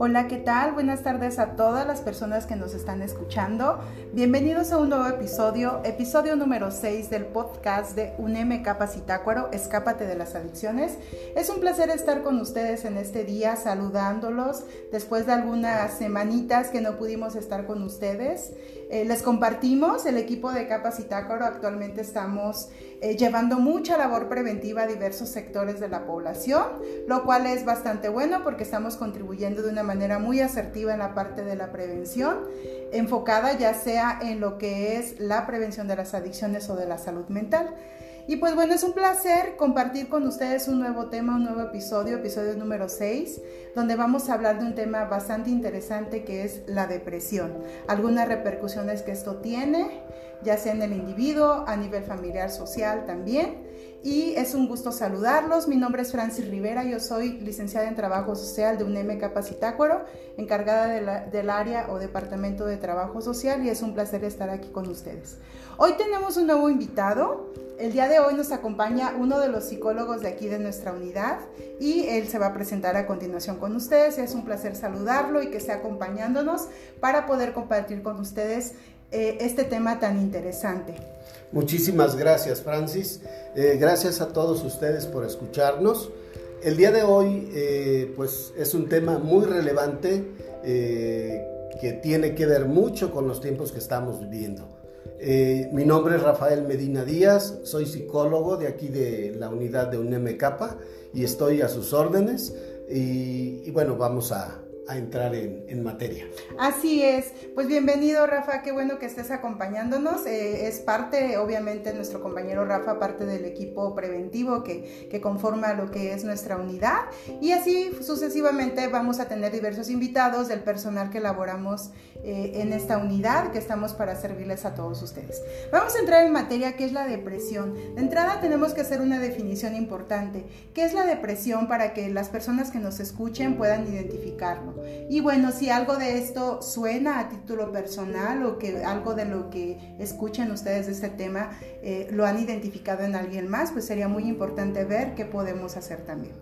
Hola, ¿qué tal? Buenas tardes a todas las personas que nos están escuchando. Bienvenidos a un nuevo episodio, episodio número 6 del podcast de UNEM Capacitácuaro, Escápate de las Adicciones. Es un placer estar con ustedes en este día, saludándolos después de algunas semanitas que no pudimos estar con ustedes. Eh, les compartimos, el equipo de Capacitácuaro actualmente estamos eh, llevando mucha labor preventiva a diversos sectores de la población, lo cual es bastante bueno porque estamos contribuyendo de una manera muy asertiva en la parte de la prevención, enfocada ya sea en lo que es la prevención de las adicciones o de la salud mental. Y pues bueno, es un placer compartir con ustedes un nuevo tema, un nuevo episodio, episodio número 6, donde vamos a hablar de un tema bastante interesante que es la depresión. Algunas repercusiones que esto tiene, ya sea en el individuo, a nivel familiar, social también. Y es un gusto saludarlos. Mi nombre es Francis Rivera, yo soy licenciada en Trabajo Social de UNEM Capacitácuaro, encargada del área o departamento de Trabajo Social y es un placer estar aquí con ustedes. Hoy tenemos un nuevo invitado. El día de hoy nos acompaña uno de los psicólogos de aquí de nuestra unidad y él se va a presentar a continuación con ustedes. Es un placer saludarlo y que esté acompañándonos para poder compartir con ustedes eh, este tema tan interesante. Muchísimas gracias, Francis. Eh, gracias a todos ustedes por escucharnos. El día de hoy, eh, pues, es un tema muy relevante que tiene que ver mucho con los tiempos que estamos viviendo. Eh, mi nombre es Rafael Medina Díaz, soy psicólogo de aquí de la unidad de UNEMECAPA y estoy a sus órdenes. y bueno, vamos a, a entrar en, materia. Así es, pues bienvenido Rafa, qué bueno que estés acompañándonos. Eh, es parte, obviamente, nuestro compañero Rafa, parte del equipo preventivo que, que, conforma lo que es nuestra unidad. Y así sucesivamente vamos a tener diversos invitados del personal que elaboramos eh, en esta unidad, que estamos para servirles a todos ustedes. Vamos a entrar en materia, que es la depresión. De entrada tenemos que hacer una definición importante. ¿Qué es la depresión para que las personas que nos escuchen puedan identificarlo? Y bueno, si algo de esto suena a título personal o que algo de lo que escuchen ustedes de este tema eh, lo han identificado en alguien más, pues sería muy importante ver qué podemos hacer también.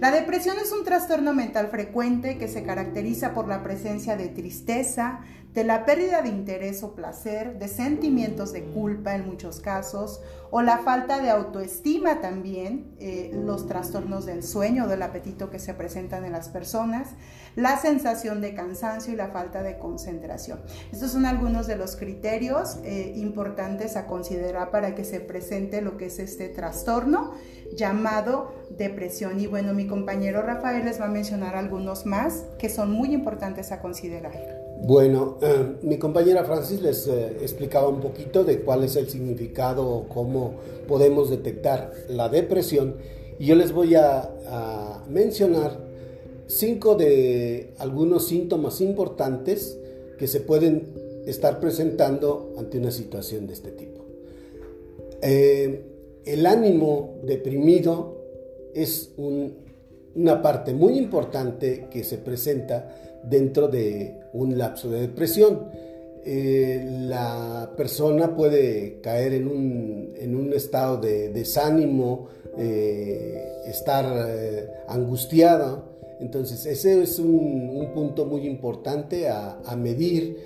La depresión es un trastorno mental frecuente que se caracteriza por la presencia de tristeza, de la pérdida de interés o placer, de sentimientos de culpa en muchos casos, o la falta de autoestima también, eh, los trastornos del sueño o del apetito que se presentan en las personas, la sensación de cansancio y la falta de concentración. Estos son algunos de los criterios eh, importantes a considerar para que se presente lo que es este trastorno llamado depresión. Y bueno, mi compañero Rafael les va a mencionar algunos más que son muy importantes a considerar. Bueno, eh, mi compañera Francis les eh, explicaba un poquito de cuál es el significado, cómo podemos detectar la depresión y yo les voy a, mencionar cinco de algunos síntomas importantes que se pueden estar presentando ante una situación de este tipo. Eh, el ánimo deprimido es una parte muy importante que se presenta dentro de un lapso de depresión. Eh, la persona puede caer en un, estado de desánimo, eh, estar angustiada. Entonces, ese es un, punto muy importante a, medir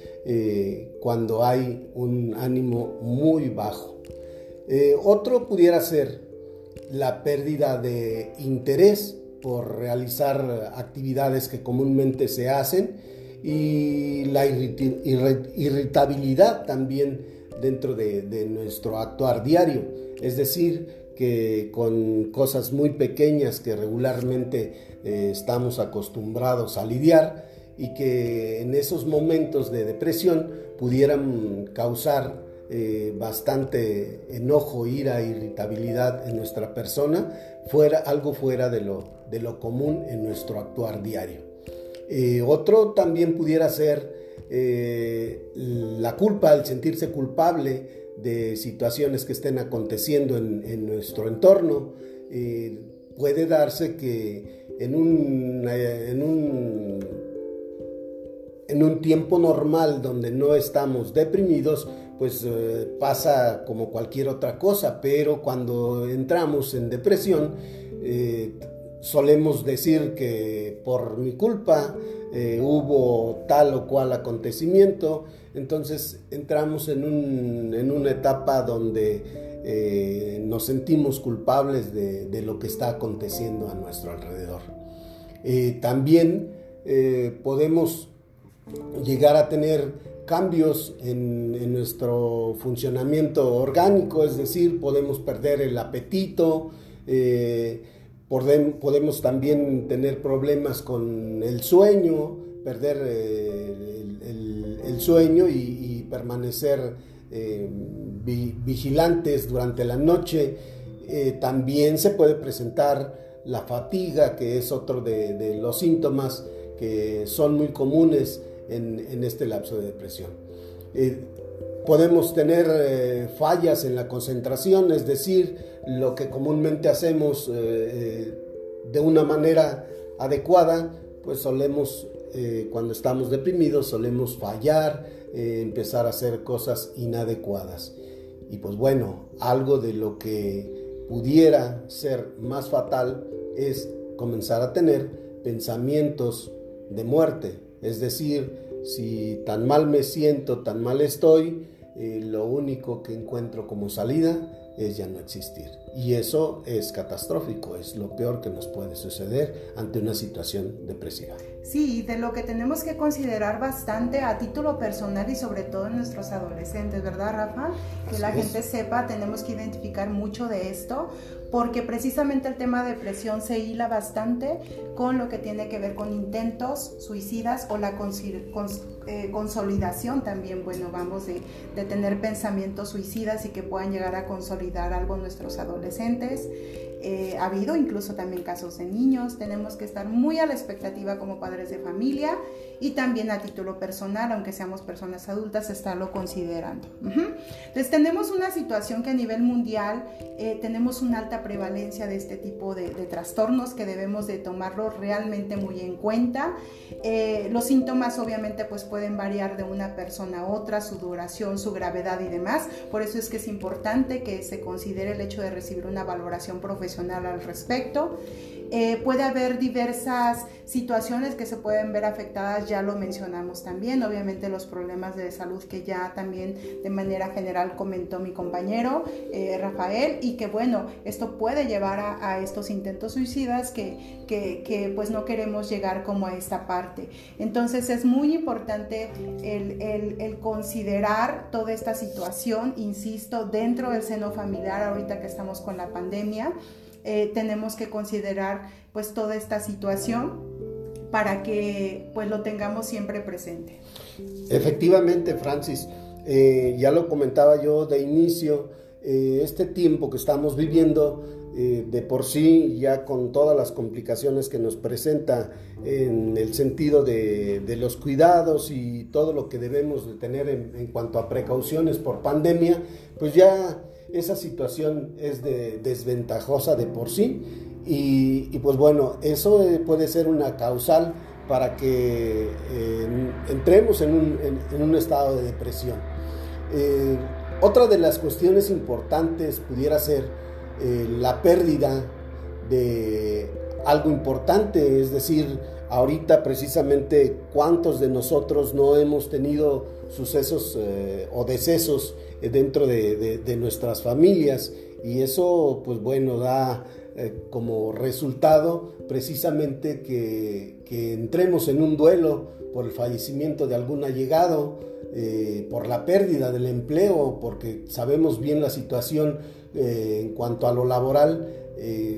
cuando hay un ánimo muy bajo. otro pudiera ser la pérdida de interés por realizar actividades que comúnmente se hacen y la irritabilidad también dentro de, nuestro actuar diario. Es decir, que con cosas muy pequeñas que regularmente eh, estamos acostumbrados a lidiar y que en esos momentos de depresión pudieran causar eh, bastante enojo, ira, irritabilidad en nuestra persona, fuera algo fuera de lo, de lo común en nuestro actuar diario. Eh, otro también pudiera ser la culpa, el sentirse culpable de situaciones que estén aconteciendo en, nuestro entorno. puede darse que en un, en un en un tiempo normal donde no estamos deprimidos, pues eh, pasa como cualquier otra cosa, pero cuando entramos en depresión, eh, solemos decir que por mi culpa eh, hubo tal o cual acontecimiento, entonces entramos en, una etapa donde nos sentimos culpables de, lo que está aconteciendo a nuestro alrededor. también podemos llegar a tener cambios en, nuestro funcionamiento orgánico, es decir, podemos perder el apetito, eh, podemos también tener problemas con el sueño, perder eh, el, sueño y, permanecer eh, vigilantes durante la noche. también se puede presentar la fatiga, que es otro de los síntomas que son muy comunes en, este lapso de depresión. Eh, podemos tener eh, fallas en la concentración, es decir, lo que comúnmente hacemos eh, de una manera adecuada, pues solemos, cuando estamos deprimidos, solemos fallar, empezar a hacer cosas inadecuadas. Y pues bueno, algo de lo que pudiera ser más fatal es comenzar a tener pensamientos de muerte, es decir, si tan mal me siento, tan mal estoy, eh, lo único que encuentro como salida es ya no existir. Y eso es catastrófico, es lo peor que nos puede suceder ante una situación depresiva. Sí, de lo que tenemos que considerar bastante a título personal y sobre todo en nuestros adolescentes, ¿verdad, Rafa? Que la gente sepa, tenemos que identificar mucho de esto, porque precisamente el tema de depresión se hila bastante con lo que tiene que ver con intentos suicidas o la eh, consolidación también, bueno, vamos, de, de tener pensamientos suicidas y que puedan llegar a consolidar algo en nuestros adolescentes adolescentes eh, ha habido incluso también casos de niños. Tenemos que estar muy a la expectativa como padres de familia y también a título personal, aunque seamos personas adultas, estarlo considerando. Entonces tenemos una situación que a nivel mundial eh, tenemos una alta prevalencia de este tipo de, trastornos que debemos de tomarlo realmente muy en cuenta. Eh, los síntomas obviamente pues pueden variar de una persona a otra, su duración, su gravedad y demás. Por eso es que es importante que se considere el hecho de recibir una valoración profesional al respecto. Eh, puede haber diversas situaciones que se pueden ver afectadas, ya lo mencionamos también, obviamente los problemas de salud que ya también de manera general comentó mi compañero eh, Rafael y que bueno, esto puede llevar a, estos intentos suicidas que, que, pues no queremos llegar como a esta parte. Entonces es muy importante el, el, el considerar toda esta situación, insisto, dentro del seno familiar ahorita que estamos con la pandemia. Eh, tenemos que considerar pues toda esta situación para que pues lo tengamos siempre presente. Efectivamente, Francis, eh, ya lo comentaba yo de inicio, eh, este tiempo que estamos viviendo de por sí, ya con todas las complicaciones que nos presenta en el sentido de, los cuidados y todo lo que debemos de tener en cuanto a precauciones por pandemia, pues ya esa situación es de, desventajosa de por sí y, pues bueno, eso eh, puede ser una causal para que eh, entremos en un, estado de depresión. Eh, otra de las cuestiones importantes pudiera ser la pérdida de algo importante, es decir, ahorita precisamente cuántos de nosotros no hemos tenido sucesos o decesos dentro de, nuestras familias. Y eso pues bueno da eh, como resultado precisamente que, entremos en un duelo por el fallecimiento de algún allegado, eh, por la pérdida del empleo, porque sabemos bien la situación eh, en cuanto a lo laboral,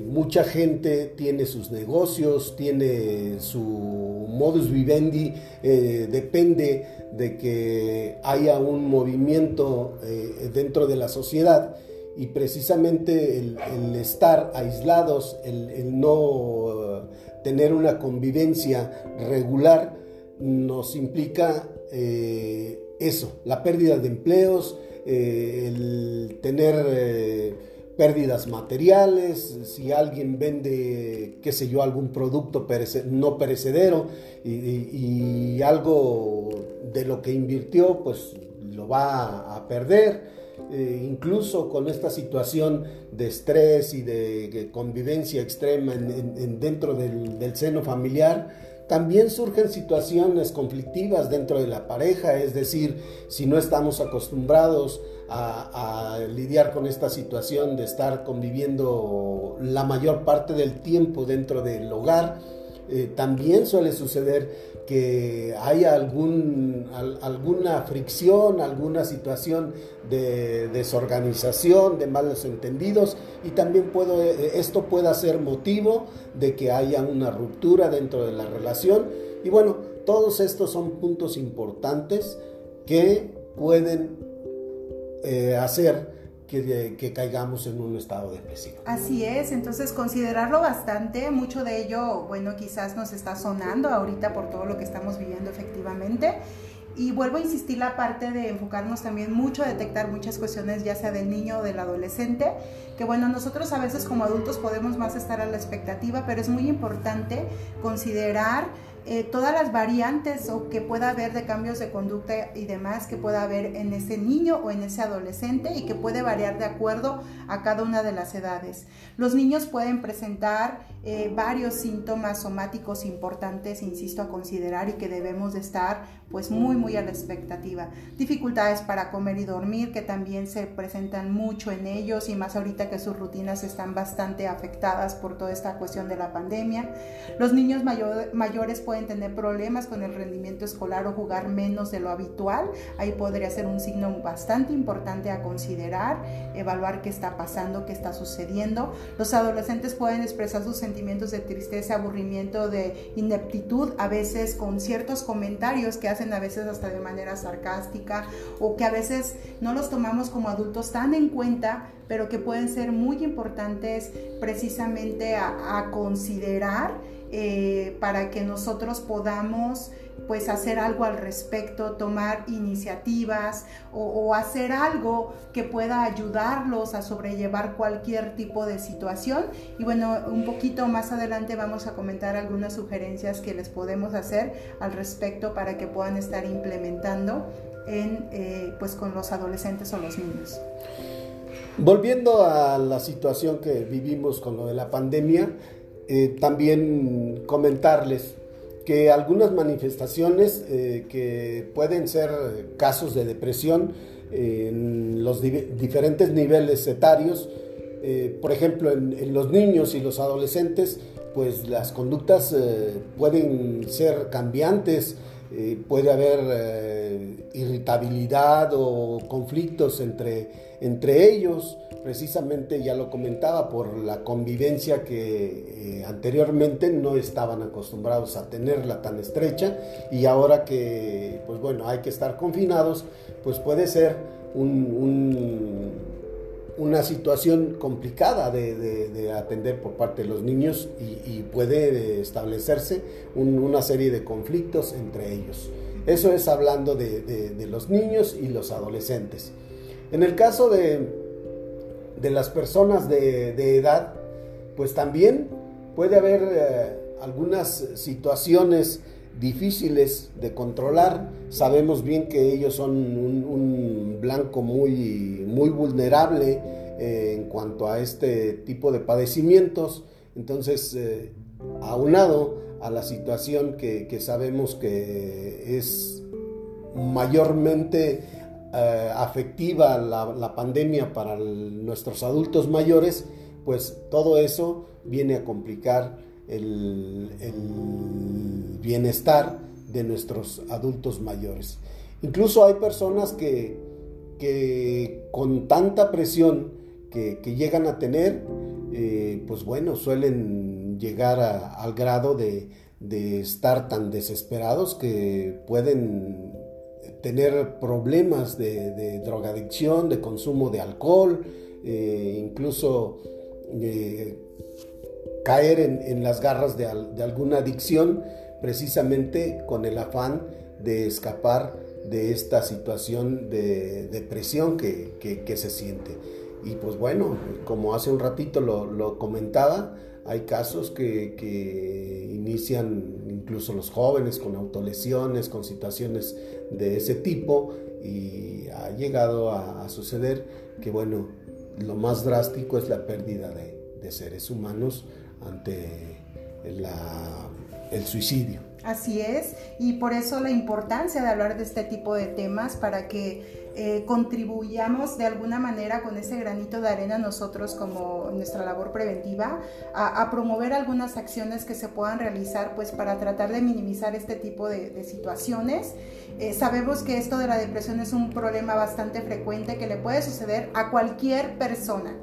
mucha gente tiene sus negocios, tiene su modus vivendi, depende de que haya un movimiento eh, dentro de la sociedad y precisamente el, estar aislados, el, no tener una convivencia regular, nos implica eh, eso, la pérdida de empleos, eh, el tener pérdidas materiales, si alguien vende, qué sé yo, algún producto no perecedero y, algo de lo que invirtió, pues lo va a perder. Eh, incluso con esta situación de estrés y de, convivencia extrema dentro del, seno familiar, también surgen situaciones conflictivas dentro de la pareja, es decir, si no estamos acostumbrados a, lidiar con esta situación de estar conviviendo la mayor parte del tiempo dentro del hogar, eh, también suele suceder que haya algún, alguna fricción, alguna situación de desorganización, de malos entendidos y también puedo, eh, esto pueda ser motivo de que haya una ruptura dentro de la relación. Y bueno, todos estos son puntos importantes que pueden eh, hacer que, caigamos en un estado depresivo. Así es, entonces considerarlo bastante, mucho de ello, bueno, quizás nos está sonando ahorita por todo lo que estamos viviendo efectivamente. Y vuelvo a insistir la parte de enfocarnos también mucho a detectar muchas cuestiones, ya sea del niño o del adolescente, que bueno, nosotros a veces como adultos podemos más estar a la expectativa, pero es muy importante considerar eh, todas las variantes o que pueda haber de cambios de conducta y demás que pueda haber en ese niño o en ese adolescente y que puede variar de acuerdo a cada una de las edades. Los niños pueden presentar eh, varios síntomas somáticos importantes, insisto, a considerar y que debemos de estar pues muy muy a la expectativa. Dificultades para comer y dormir que también se presentan mucho en ellos y más ahorita que sus rutinas están bastante afectadas por toda esta cuestión de la pandemia. Los niños mayores pueden tener problemas con el rendimiento escolar o jugar menos de lo habitual. Ahí podría ser un signo bastante importante a considerar, evaluar qué está pasando, qué está sucediendo. Los adolescentes pueden expresar sus sentimientos de tristeza, aburrimiento, de ineptitud, a veces con ciertos comentarios que hacen a veces hasta de manera sarcástica o que a veces no los tomamos como adultos tan en cuenta, pero que pueden ser muy importantes precisamente a, considerar eh, para que nosotros podamos pues hacer algo al respecto, tomar iniciativas o, hacer algo que pueda ayudarlos a sobrellevar cualquier tipo de situación. Y bueno, un poquito más adelante vamos a comentar algunas sugerencias que les podemos hacer al respecto para que puedan estar implementando en, eh, pues con los adolescentes o los niños. Volviendo a la situación que vivimos con lo de la pandemia, eh, también comentarles que algunas manifestaciones eh, que pueden ser casos de depresión en los diferentes niveles etarios, eh, por ejemplo en, los niños y los adolescentes, pues las conductas eh, pueden ser cambiantes, puede haber irritabilidad o conflictos entre, entre ellos, precisamente ya lo comentaba, por la convivencia que eh, anteriormente no estaban acostumbrados a tenerla tan estrecha y ahora que, pues bueno, hay que estar confinados, pues puede ser una situación complicada de, atender por parte de los niños y, puede establecerse una serie de conflictos entre ellos. Eso es hablando de los niños y los adolescentes. En el caso de, de las personas de, edad, pues también puede haber eh, algunas situaciones difíciles de controlar. Sabemos bien que ellos son un, blanco muy, muy vulnerable eh, en cuanto a este tipo de padecimientos. Entonces, eh, aunado a la situación que, que sabemos que es mayormente eh, afectiva la, pandemia para nuestros adultos mayores, pues todo eso viene a complicar el, bienestar de nuestros adultos mayores. Incluso hay personas que, que con tanta presión que, llegan a tener, eh, pues bueno, suelen llegar al grado de, de estar tan desesperados que pueden tener problemas de, drogadicción, de consumo de alcohol, eh, incluso eh, caer en, las garras de, alguna adicción, precisamente con el afán de escapar de esta situación de depresión que, se siente. Y pues bueno, como hace un ratito lo, comentaba, hay casos que, inician incluso los jóvenes con autolesiones, con situaciones de ese tipo y ha llegado a, suceder que bueno, lo más drástico es la pérdida de, seres humanos ante el suicidio. Así es, y por eso la importancia de hablar de este tipo de temas para que eh, contribuyamos de alguna manera con ese granito de arena nosotros como nuestra labor preventiva a, promover algunas acciones que se puedan realizar pues para tratar de minimizar este tipo de, situaciones. Eh, sabemos que esto de la depresión es un problema bastante frecuente que le puede suceder a cualquier persona.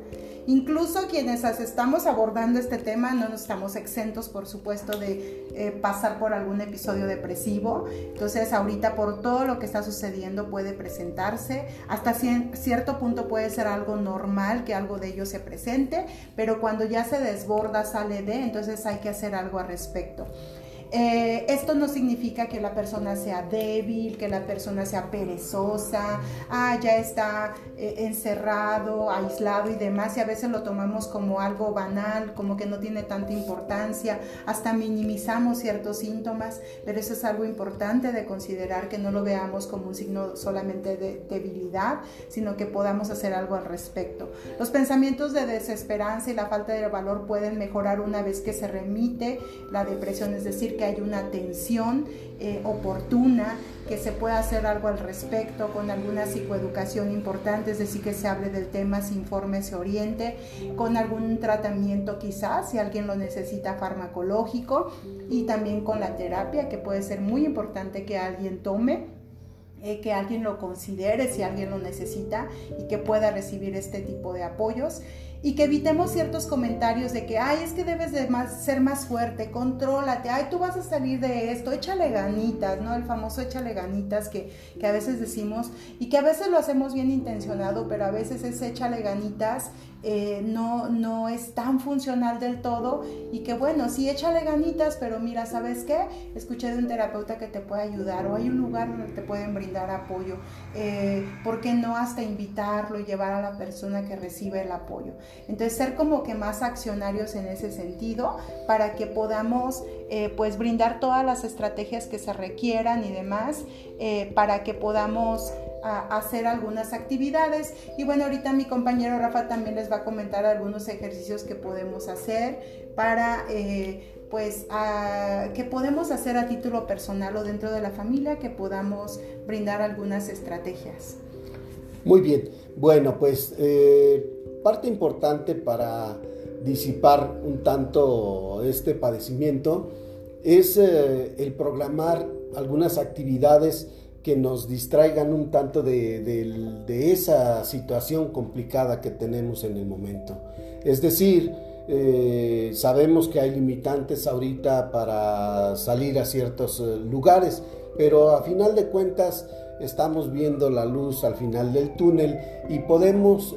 Incluso quienes estamos abordando este tema no estamos exentos, por supuesto, de eh, pasar por algún episodio depresivo. Entonces, ahorita por todo lo que está sucediendo puede presentarse. Hasta cierto punto puede ser algo normal que algo de ello se presente, pero cuando ya se desborda, sale de, entonces hay que hacer algo al respecto. Eh, esto no significa que la persona sea débil, que la persona sea perezosa, ah, ya está eh, encerrado, aislado y demás, y a veces lo tomamos como algo banal, como que no tiene tanta importancia, hasta minimizamos ciertos síntomas, pero eso es algo importante de considerar, que no lo veamos como un signo solamente de debilidad, sino que podamos hacer algo al respecto. Los pensamientos de desesperanza y la falta de valor pueden mejorar una vez que se remite la depresión, es decir, que hay una atención eh, oportuna, que se pueda hacer algo al respecto con alguna psicoeducación importante, es decir, que se hable del tema, se informe, se oriente, con algún tratamiento quizás, si alguien lo necesita farmacológico, y también con la terapia, que puede ser muy importante que alguien tome eh, que alguien lo considere si alguien lo necesita y que pueda recibir este tipo de apoyos y que evitemos ciertos comentarios de que, ay, es que debes de más, ser más fuerte, contrólate, ay, tú vas a salir de esto, échale ganitas, ¿no? El famoso échale ganitas que, que a veces decimos y que a veces lo hacemos bien intencionado, pero a veces es échale ganitas eh, no, no es tan funcional del todo y que bueno, sí échale ganitas, pero mira, ¿sabes qué? Escuché de un terapeuta que te puede ayudar o hay un lugar donde te pueden brindar apoyo. Eh, ¿Por qué no hasta invitarlo y llevar a la persona que recibe el apoyo? Entonces, ser como que más accionarios en ese sentido para que podamos eh, pues brindar todas las estrategias que se requieran y demás para que podamos a hacer algunas actividades. Y bueno, ahorita mi compañero Rafa también les va a comentar algunos ejercicios que podemos hacer para, eh, pues, que podemos hacer a título personal o dentro de la familia, que podamos brindar algunas estrategias. Muy bien, bueno, pues eh, parte importante para disipar un tanto este padecimiento es eh, el programar algunas actividades que nos distraigan un tanto de, esa situación complicada que tenemos en el momento. Es decir, eh, sabemos que hay limitantes ahorita para salir a ciertos eh, lugares, pero a final de cuentas estamos viendo la luz al final del túnel y podemos,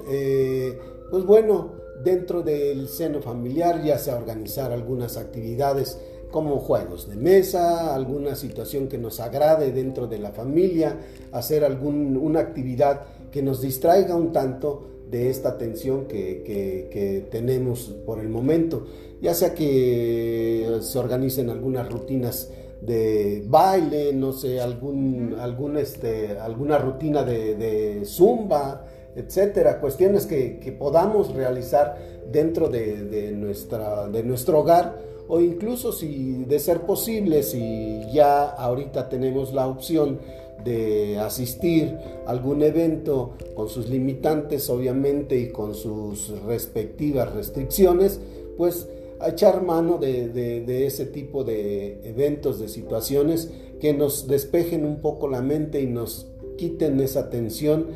pues bueno, dentro del seno familiar ya sea organizar algunas actividades como juegos de mesa, alguna situación que nos agrade dentro de la familia, hacer alguna actividad que nos distraiga un tanto de esta tensión que, tenemos por el momento, ya sea que se organicen algunas rutinas de baile, no sé, algún, algún este, alguna rutina de, zumba, etcétera, cuestiones que, podamos realizar dentro de, nuestra, de nuestro hogar o incluso si de ser posible, si ya ahorita tenemos la opción de asistir a algún evento con sus limitantes obviamente y con sus respectivas restricciones, pues a echar mano de, ese tipo de eventos, de situaciones que nos despejen un poco la mente y nos quiten esa tensión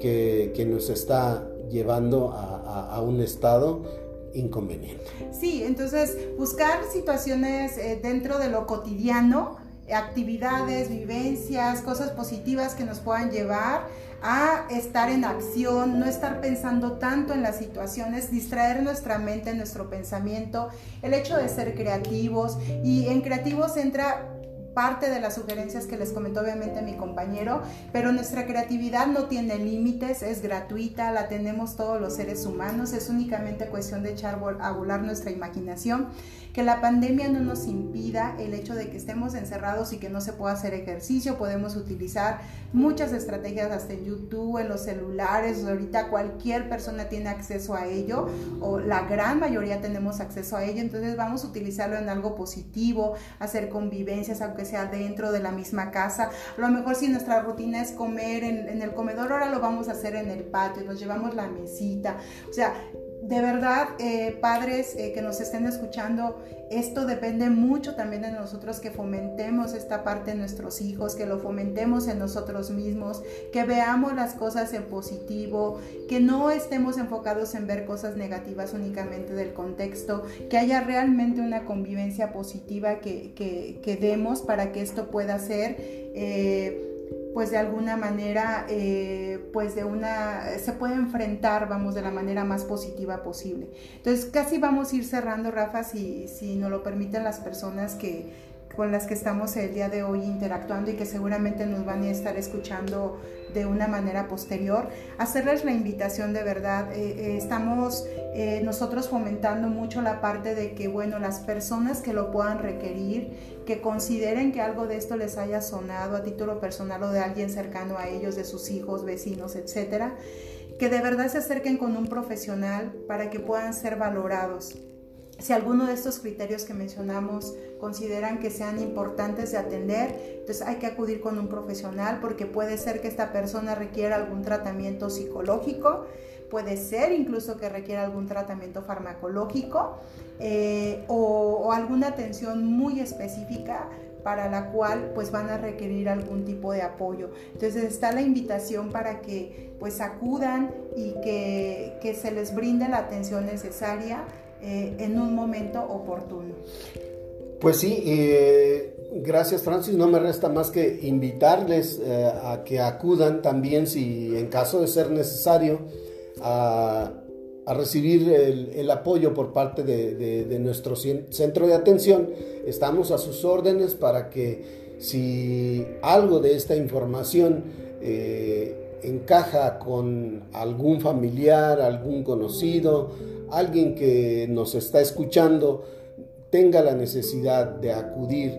que, nos está llevando a un estado inconveniente. Sí, entonces buscar situaciones eh, dentro de lo cotidiano, actividades, vivencias, cosas positivas que nos puedan llevar a estar en acción, no estar pensando tanto en las situaciones, distraer nuestra mente, nuestro pensamiento, el hecho de ser creativos y en creativos entra parte de las sugerencias que les comentó obviamente mi compañero, pero nuestra creatividad no tiene límites, es gratuita, la tenemos todos los seres humanos, es únicamente cuestión de echar a volar nuestra imaginación que la pandemia no nos impida el hecho de que estemos encerrados y que no se pueda hacer ejercicio. Podemos utilizar muchas estrategias hasta en YouTube, en los celulares. Ahorita cualquier persona tiene acceso a ello o la gran mayoría tenemos acceso a ello. Entonces vamos a utilizarlo en algo positivo, hacer convivencias, aunque sea dentro de la misma casa. A lo mejor si nuestra rutina es comer en, en el comedor, ahora lo vamos a hacer en el patio, nos llevamos la mesita. O sea, de verdad, eh, padres eh, que nos estén escuchando, esto depende mucho también de nosotros que fomentemos esta parte en nuestros hijos, que lo fomentemos en nosotros mismos, que veamos las cosas en positivo, que no estemos enfocados en ver cosas negativas únicamente del contexto, que haya realmente una convivencia positiva que, demos para que esto pueda ser... Eh, pues de alguna manera, pues de una, se puede enfrentar, vamos, de la manera más positiva posible. Entonces, casi vamos a ir cerrando, Rafa, si, si nos lo permiten las personas que, con las que estamos el día de hoy interactuando y que seguramente nos van a estar escuchando de una manera posterior, hacerles la invitación de verdad. Eh, eh, estamos eh, nosotros fomentando mucho la parte de que, bueno, las personas que lo puedan requerir, que consideren que algo de esto les haya sonado a título personal o de alguien cercano a ellos, de sus hijos, vecinos, etcétera, que de verdad se acerquen con un profesional para que puedan ser valorados si alguno de estos criterios que mencionamos consideran que sean importantes de atender, entonces hay que acudir con un profesional porque puede ser que esta persona requiera algún tratamiento psicológico, puede ser incluso que requiera algún tratamiento farmacológico eh, o, alguna atención muy específica para la cual pues van a requerir algún tipo de apoyo. Entonces está la invitación para que pues acudan y que, que se les brinde la atención necesaria eh, en un momento oportuno. Pues sí, eh, gracias Francis. No me resta más que invitarles eh, a que acudan también, si en caso de ser necesario, a, recibir el, apoyo por parte de, nuestro centro de atención. Estamos a sus órdenes para que si algo de esta información encaja con algún familiar, algún conocido, alguien que nos está escuchando tenga la necesidad de acudir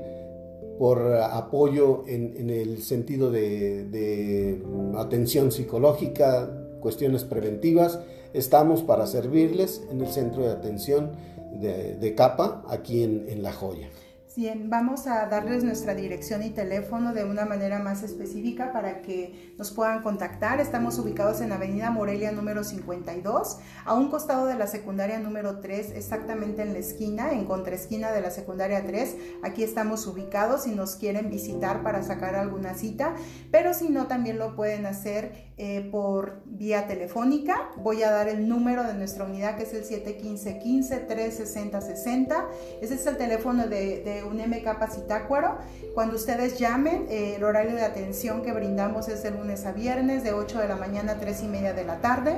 por apoyo en, el sentido de, atención psicológica, cuestiones preventivas, estamos para servirles en el centro de atención de, CAPA aquí en La Joya. Bien, vamos a darles nuestra dirección y teléfono de una manera más específica para que nos puedan contactar. Estamos ubicados en Avenida Morelia número 52, a un costado de la secundaria número 3, exactamente en la esquina, en contraesquina de la secundaria 3. Aquí estamos ubicados si nos quieren visitar para sacar alguna cita, pero si no, también lo pueden hacer eh, por vía telefónica. Voy a dar el número de nuestra unidad que es el 715-15-360-60. Ese es el teléfono de, de un MK Pacitácuaro. Cuando ustedes llamen, eh, el horario de atención que brindamos es de lunes a viernes, de 8 de la mañana a 3 y media de la tarde.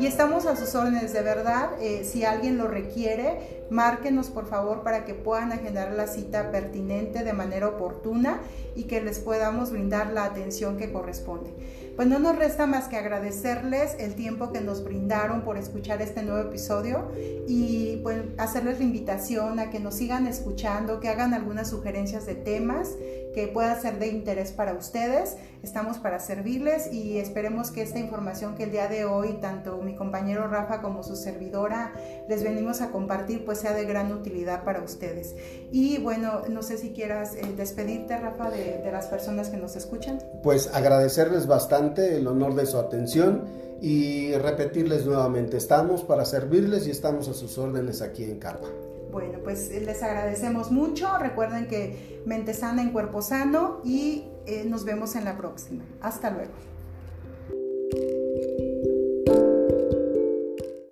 Y estamos a sus órdenes de verdad. Eh, si alguien lo requiere, márquenos por favor para que puedan agendar la cita pertinente de manera oportuna y que les podamos brindar la atención que corresponde pues no nos resta más que agradecerles el tiempo que nos brindaron por escuchar este nuevo episodio y pues hacerles la invitación a que nos sigan escuchando, que hagan algunas sugerencias de temas que pueda ser de interés para ustedes. Estamos para servirles y esperemos que esta información que el día de hoy tanto mi compañero Rafa como su servidora les venimos a compartir pues sea de gran utilidad para ustedes. Y bueno, no sé si quieras eh, despedirte Rafa de, de las personas que nos escuchan. Pues agradecerles bastante el honor de su atención y repetirles nuevamente, estamos para servirles y estamos a sus órdenes aquí en Capa. Bueno, pues eh, les agradecemos mucho. Recuerden que mente sana en cuerpo sano y eh, nos vemos en la próxima. Hasta luego.